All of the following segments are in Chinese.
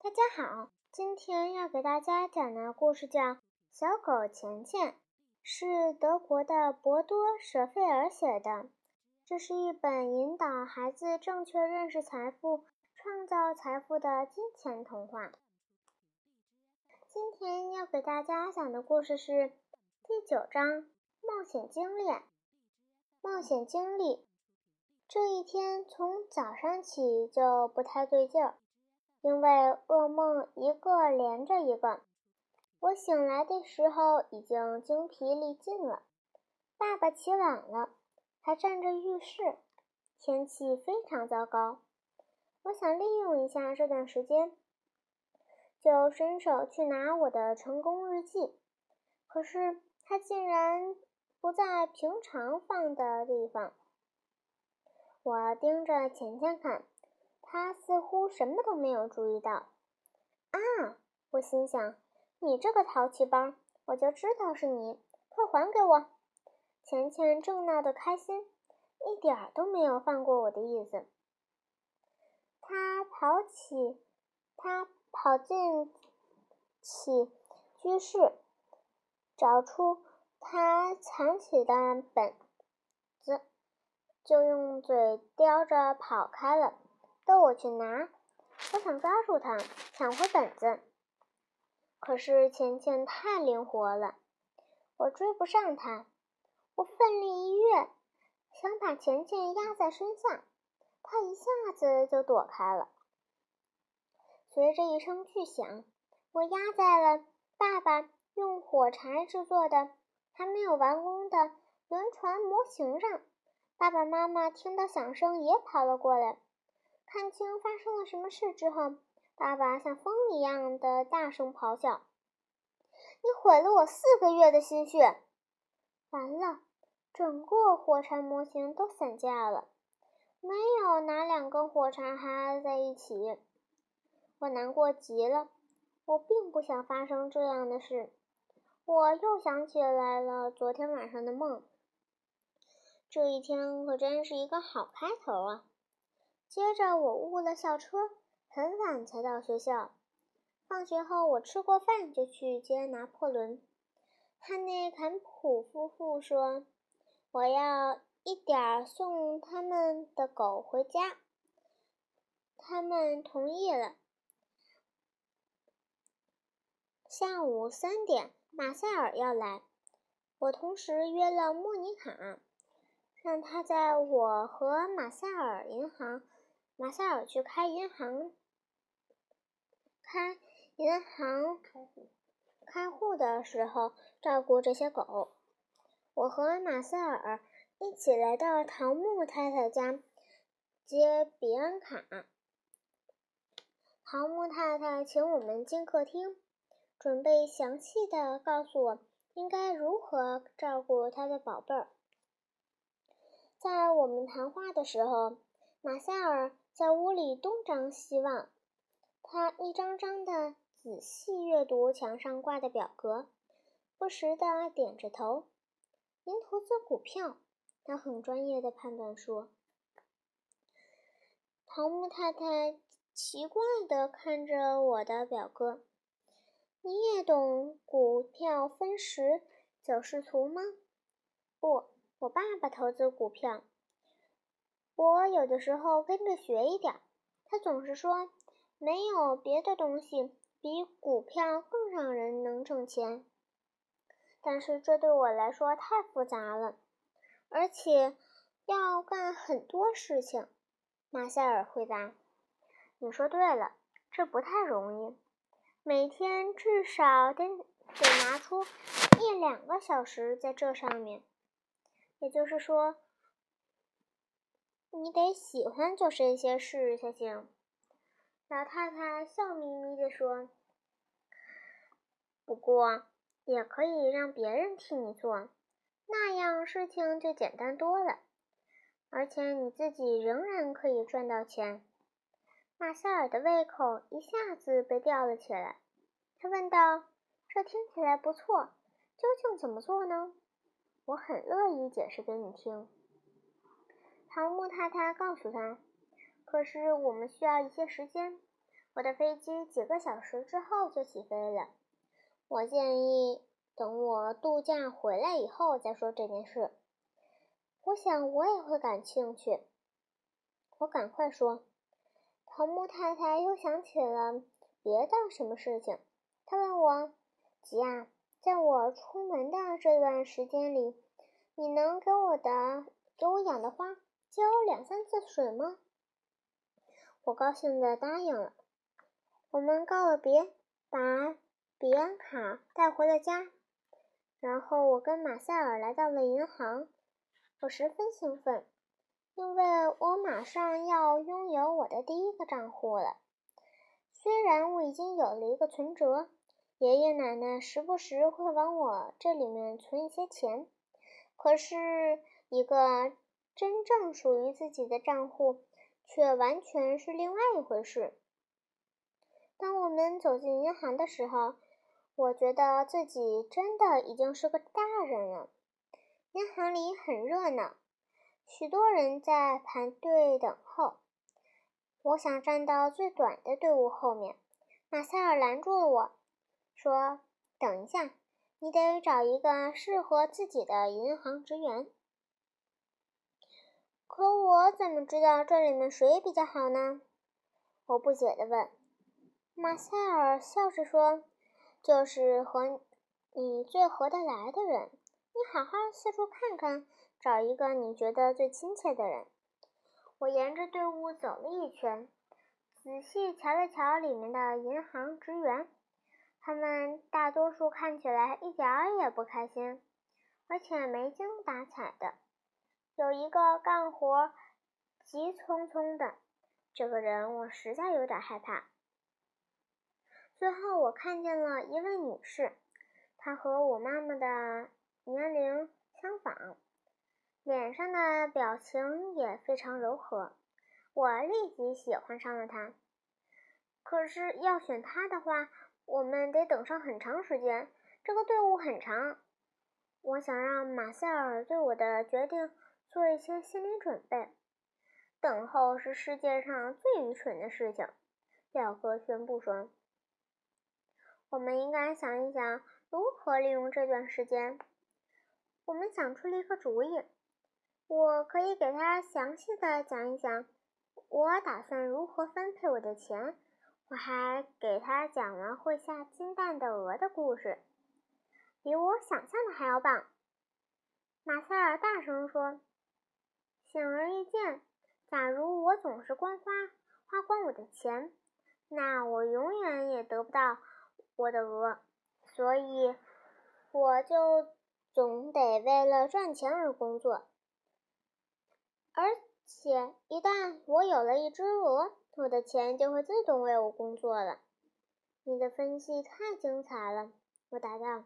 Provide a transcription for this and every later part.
大家好，今天要给大家讲的故事叫《小狗钱钱》，是德国的博多·舍费尔写的。这是一本引导孩子正确认识财富、创造财富的金钱童话。今天要给大家讲的故事是第九章：冒险经历。冒险经历。这一天从早上起就不太对劲儿，因为噩梦一个连着一个。我醒来的时候已经精疲力尽了。爸爸起晚了，还占着浴室，天气非常糟糕。我想利用一下这段时间，就伸手去拿我的成功日记，可是它竟然不在平常放的地方。我盯着钱钱看，他似乎什么都没有注意到。啊！我心想，你这个淘气包，我就知道是你，快还给我！钱钱正闹得开心，一点儿都没有放过我的意思。他跑起，他跑进起居室，找出他藏起的本子。就用嘴叼着跑开了，逗我去拿。我想抓住他，抢回本子，可是钱钱太灵活了，我追不上他。我奋力一跃，想把钱钱压在身下，他一下子就躲开了。随着一声巨响，我压在了爸爸用火柴制作的还没有完工的轮船模型上。爸爸妈妈听到响声也跑了过来，看清发生了什么事之后，爸爸像疯一样的大声咆哮：“你毁了我四个月的心血！”完了，整个火柴模型都散架了，没有哪两根火柴还挨在一起。我难过极了，我并不想发生这样的事。我又想起来了昨天晚上的梦。这一天可真是一个好开头啊！接着我误了校车，很晚才到学校。放学后，我吃过饭就去接拿破仑。汉内坎普夫妇说：“我要一点儿送他们的狗回家。”他们同意了。下午三点，马塞尔要来，我同时约了莫妮卡。让他在我和马塞尔银行，马塞尔去开银行，开银行开户的时候照顾这些狗。我和马塞尔一起来到桃木太太家接比安卡。桃木太太请我们进客厅，准备详细的告诉我应该如何照顾她的宝贝儿。在我们谈话的时候，马塞尔在屋里东张西望，他一张张的仔细阅读墙上挂的表格，不时的点着头。您投资股票，他很专业的判断说。桃木太太奇怪的看着我的表格，你也懂股票分时走势图吗？不。我爸爸投资股票，我有的时候跟着学一点。他总是说，没有别的东西比股票更让人能挣钱。但是这对我来说太复杂了，而且要干很多事情。马塞尔回答：“你说对了，这不太容易。每天至少得得拿出一两个小时在这上面。”也就是说，你得喜欢做这些事才行。老太太笑眯眯地说：“不过，也可以让别人替你做，那样事情就简单多了，而且你自己仍然可以赚到钱。”马塞尔的胃口一下子被吊了起来，他问道：“这听起来不错，究竟怎么做呢？”我很乐意解释给你听，桃木太太告诉他。可是我们需要一些时间，我的飞机几个小时之后就起飞了。我建议等我度假回来以后再说这件事。我想我也会感兴趣。我赶快说。桃木太太又想起了别的什么事情，她问我：“吉亚，在我出门的这段时间里，你能给我的给我养的花浇两三次水吗？”我高兴地答应了。我们告了别，把。比安卡带回了家，然后我跟马塞尔来到了银行。我十分兴奋，因为我马上要拥有我的第一个账户了。虽然我已经有了一个存折，爷爷奶奶时不时会往我这里面存一些钱，可是一个真正属于自己的账户却完全是另外一回事。当我们走进银行的时候，我觉得自己真的已经是个大人了。银行里很热闹，许多人在排队等候。我想站到最短的队伍后面。马塞尔拦住了我，说：“等一下，你得找一个适合自己的银行职员。”可我怎么知道这里面谁比较好呢？我不解地问。马塞尔笑着说。就是和你最合得来的人，你好好四处看看，找一个你觉得最亲切的人。我沿着队伍走了一圈，仔细瞧了瞧里面的银行职员，他们大多数看起来一点儿也不开心，而且没精打采的。有一个干活急匆匆的，这个人我实在有点害怕。最后，我看见了一位女士，她和我妈妈的年龄相仿，脸上的表情也非常柔和，我立即喜欢上了她。可是要选她的话，我们得等上很长时间，这个队伍很长。我想让马塞尔对我的决定做一些心理准备。等候是世界上最愚蠢的事情，表哥宣布说。我们应该想一想如何利用这段时间。我们想出了一个主意，我可以给他详细的讲一讲我打算如何分配我的钱。我还给他讲了会下金蛋的鹅的故事，比我想象的还要棒。马塞尔大声说：“显而易见，假如我总是光花花光我的钱，那我永远也得不到。”我的鹅，所以我就总得为了赚钱而工作。而且一旦我有了一只鹅，我的钱就会自动为我工作了。你的分析太精彩了，我答道。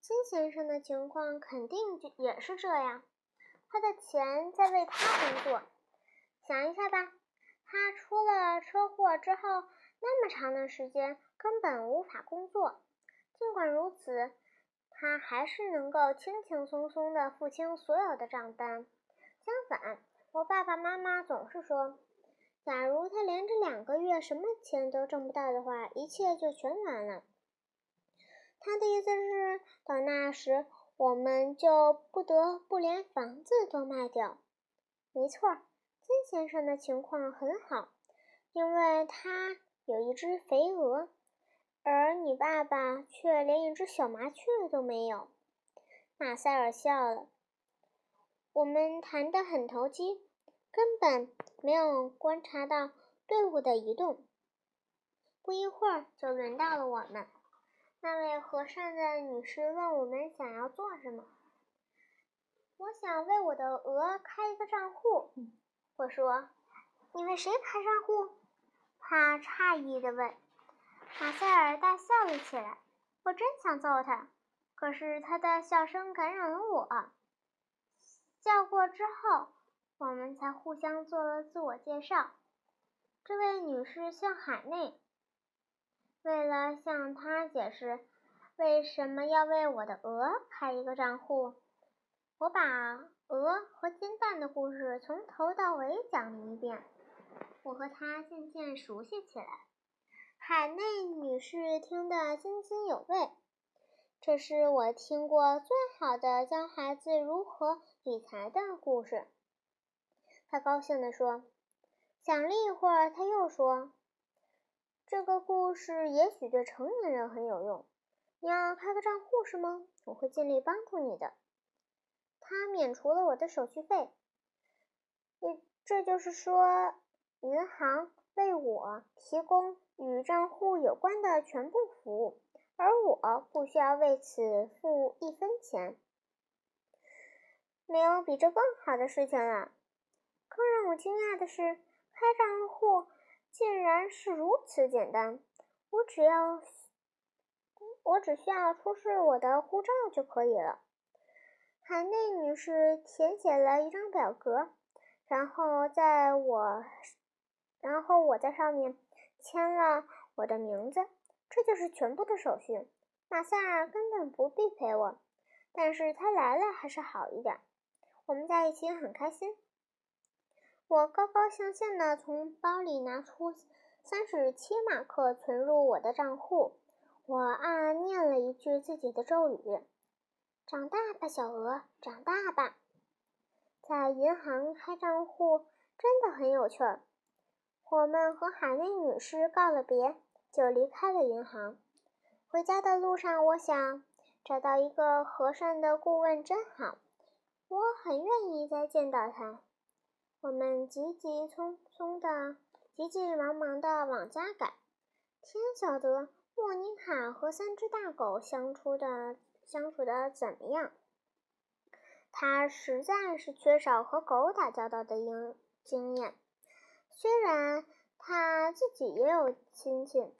金先生的情况肯定也是这样，他的钱在为他工作。想一下吧，他出了车祸之后。那么长的时间根本无法工作，尽管如此，他还是能够轻轻松松地付清所有的账单。相反，我爸爸妈妈总是说，假如他连着两个月什么钱都挣不到的话，一切就全完了。他的意思是，到那时我们就不得不连房子都卖掉。没错，金先生的情况很好，因为他。有一只肥鹅，而你爸爸却连一只小麻雀都没有。马塞尔笑了。我们谈得很投机，根本没有观察到队伍的移动。不一会儿，就轮到了我们。那位和善的女士问我们想要做什么。我想为我的鹅开一个账户。我说：“你为谁开账户？”他诧异地问：“马塞尔大笑了起来。我真想揍他，可是他的笑声感染了我。笑过之后，我们才互相做了自我介绍。这位女士姓海内。为了向她解释为什么要为我的鹅开一个账户，我把鹅和金蛋的故事从头到尾讲了一遍。”我和她渐渐熟悉起来。海内女士听得津津有味，这是我听过最好的教孩子如何理财的故事。她高兴地说。想了一会儿，她又说：“这个故事也许对成年人很有用。你要开个账户是吗？我会尽力帮助你的。”他免除了我的手续费，也这就是说，银行为我提供与账户有关的全部服务，而我不需要为此付一分钱。没有比这更好的事情了。更让我惊讶的是，开账户竟然是如此简单。我只要，我只需要出示我的护照就可以了。海内女士填写了一张表格，然后在我，然后我在上面签了我的名字。这就是全部的手续。马塞尔根本不必陪我，但是他来了还是好一点。我们在一起很开心。我高高兴兴地从包里拿出三十七马克存入我的账户。我暗暗念了一句自己的咒语。长大吧，小鹅，长大吧！在银行开账户真的很有趣儿。我们和海内女士告了别，就离开了银行。回家的路上，我想找到一个和善的顾问真好，我很愿意再见到他。我们急急匆匆的、急急忙忙的往家赶。天晓得莫妮卡和三只大狗相处的。相处的怎么样？他实在是缺少和狗打交道的经经验。虽然他自己也有亲戚，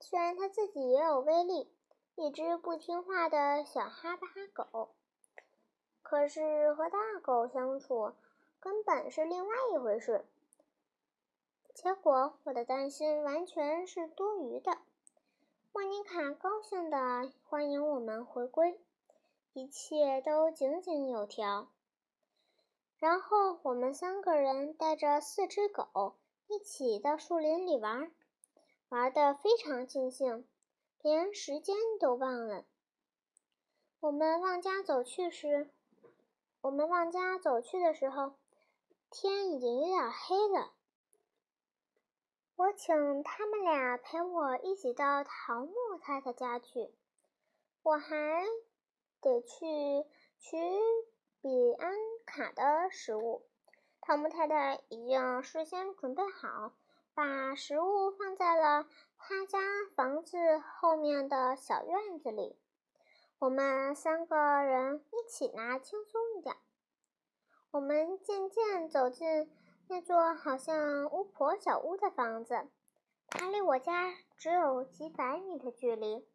虽然他自己也有威力，一只不听话的小哈巴狗，可是和大狗相处根本是另外一回事。结果，我的担心完全是多余的。莫妮卡高兴地欢迎我们回归，一切都井井有条。然后我们三个人带着四只狗一起到树林里玩，玩得非常尽兴，连时间都忘了。我们往家走去时，我们往家走去的时候，天已经有点黑了。我请他们俩陪我一起到桃木太太家去，我还得去取比安卡的食物。桃木太太已经事先准备好，把食物放在了他家房子后面的小院子里。我们三个人一起拿，轻松一点。我们渐渐走进。那座好像巫婆小屋的房子，它离我家只有几百米的距离，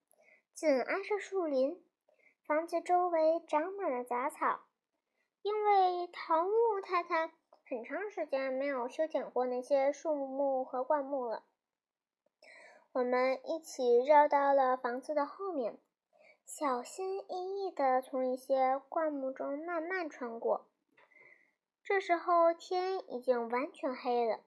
紧挨着树林。房子周围长满了杂草，因为桃木太太很长时间没有修剪过那些树木和灌木了。我们一起绕到了房子的后面，小心翼翼地从一些灌木中慢慢穿过。这时候天已经完全黑了。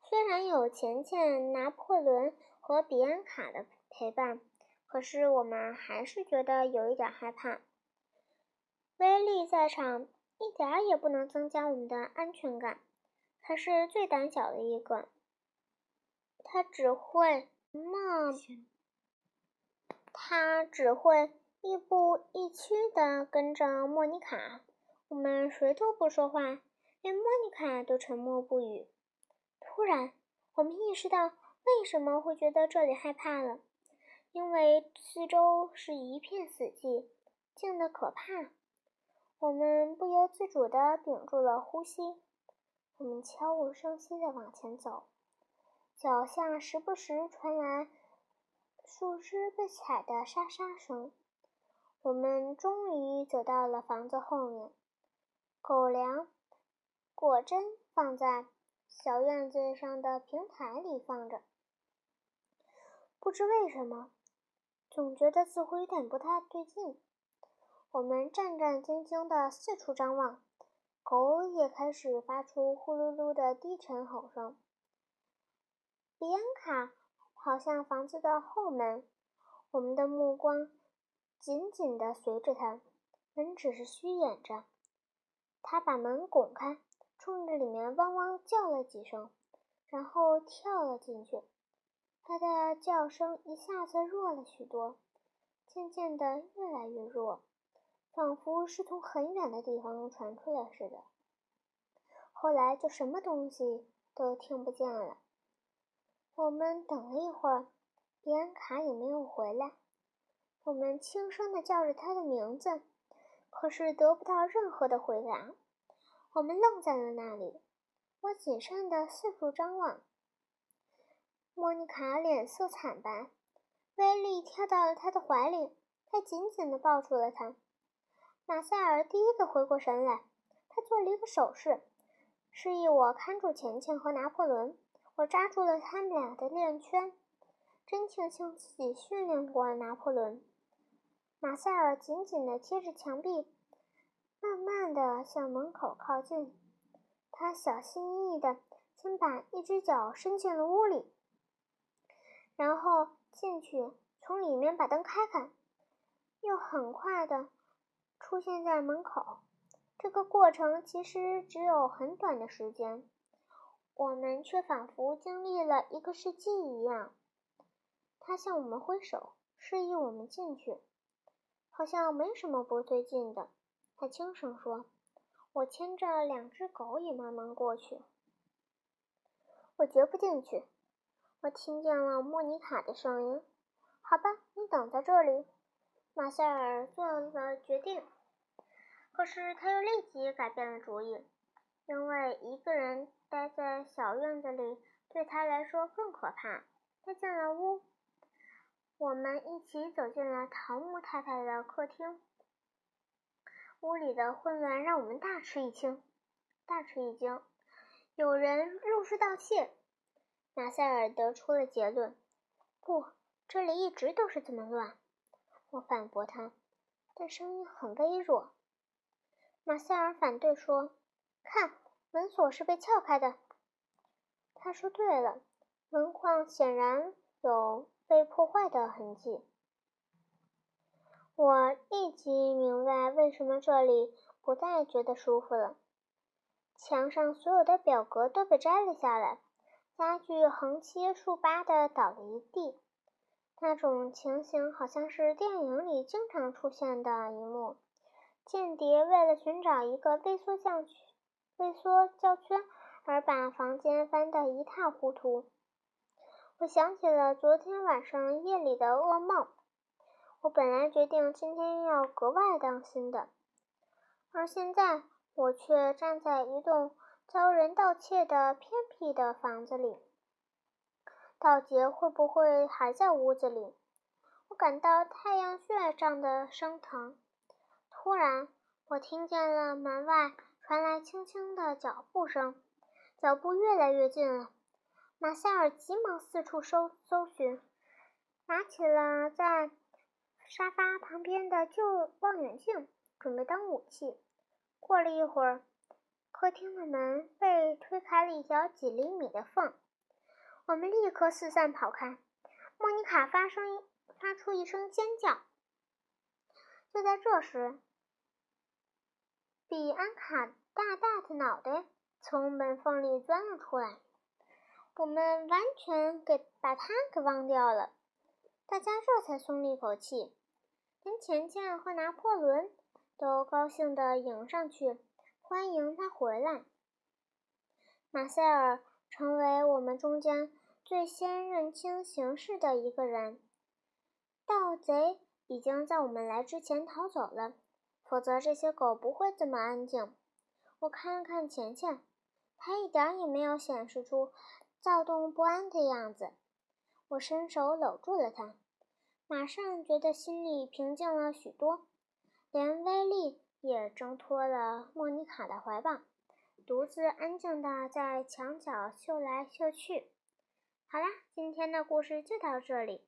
虽然有钱钱、拿破仑和比安卡的陪伴，可是我们还是觉得有一点害怕。威利在场一点也不能增加我们的安全感。他是最胆小的一个，他只会么，他只会亦步亦趋地跟着莫妮卡。我们谁都不说话。连莫妮卡都沉默不语。突然，我们意识到为什么会觉得这里害怕了，因为四周是一片死寂，静得可怕。我们不由自主地屏住了呼吸。我们悄无声息地往前走，脚下时不时传来树枝被踩的沙沙声。我们终于走到了房子后面，狗粮。果真放在小院子上的平台里放着，不知为什么，总觉得似乎有点不太对劲。我们战战兢兢地四处张望，狗也开始发出呼噜噜的低沉吼声。比安卡跑向房子的后门，我们的目光紧紧地随着他，门只是虚掩着。他把门拱开，冲着里面汪汪叫了几声，然后跳了进去。他的叫声一下子弱了许多，渐渐的越来越弱，仿佛是从很远的地方传出来似的。后来就什么东西都听不见了。我们等了一会儿，比安卡也没有回来。我们轻声地叫着他的名字，可是得不到任何的回答。我们愣在了那里。我谨慎地四处张望。莫妮卡脸色惨白，威利跳到了她的怀里，他紧紧地抱住了她。马塞尔第一个回过神来，他做了一个手势，示意我看住钱钱和拿破仑。我抓住了他们俩的链圈，真庆幸自己训练过拿破仑。马塞尔紧紧地贴着墙壁，慢慢地向门口靠近。他小心翼翼地先把一只脚伸进了屋里。然后进去，从里面把灯开开，又很快的出现在门口。这个过程其实只有很短的时间，我们却仿佛经历了一个世纪一样。他向我们挥手，示意我们进去，好像没什么不对劲的。他轻声说：“我牵着两只狗也慢慢过去。”我绝不进去。我听见了莫妮卡的声音。好吧，你等在这里。马塞尔做了决定，可是他又立即改变了主意，因为一个人待在小院子里对他来说更可怕。他进了屋，我们一起走进了桃木太太的客厅。屋里的混乱让我们大吃一惊，大吃一惊。有人入室盗窃。马塞尔得出了结论：“不，这里一直都是这么乱。”我反驳他，但声音很微弱。马塞尔反对说：“看，门锁是被撬开的。”他说对了，门框显然有被破坏的痕迹。我立即明白为什么这里不再觉得舒服了。墙上所有的表格都被摘了下来。家具横七竖八地倒了一地，那种情形好像是电影里经常出现的一幕：间谍为了寻找一个微缩像畏，缩胶圈而把房间翻得一塌糊涂。我想起了昨天晚上夜里的噩梦。我本来决定今天要格外当心的，而现在我却站在一栋。遭人盗窃的偏僻的房子里，盗贼会不会还在屋子里？我感到太阳穴胀得生疼。突然，我听见了门外传来轻轻的脚步声，脚步越来越近了。马塞尔急忙四处搜搜寻，拿起了在沙发旁边的旧望远镜，准备当武器。过了一会儿。客厅的门被推开了一条几厘米的缝，我们立刻四散跑开。莫妮卡发声发出一声尖叫。就在这时，比安卡大大的脑袋从门缝里钻了出来，我们完全给把他给忘掉了。大家这才松了一口气，连钱钱和拿破仑都高兴地迎上去。欢迎他回来。马塞尔成为我们中间最先认清形势的一个人。盗贼已经在我们来之前逃走了，否则这些狗不会这么安静。我看了看钱钱，他一点也没有显示出躁动不安的样子。我伸手搂住了他，马上觉得心里平静了许多，连威力。也挣脱了莫妮卡的怀抱，独自安静地在墙角嗅来嗅去。好啦，今天的故事就到这里。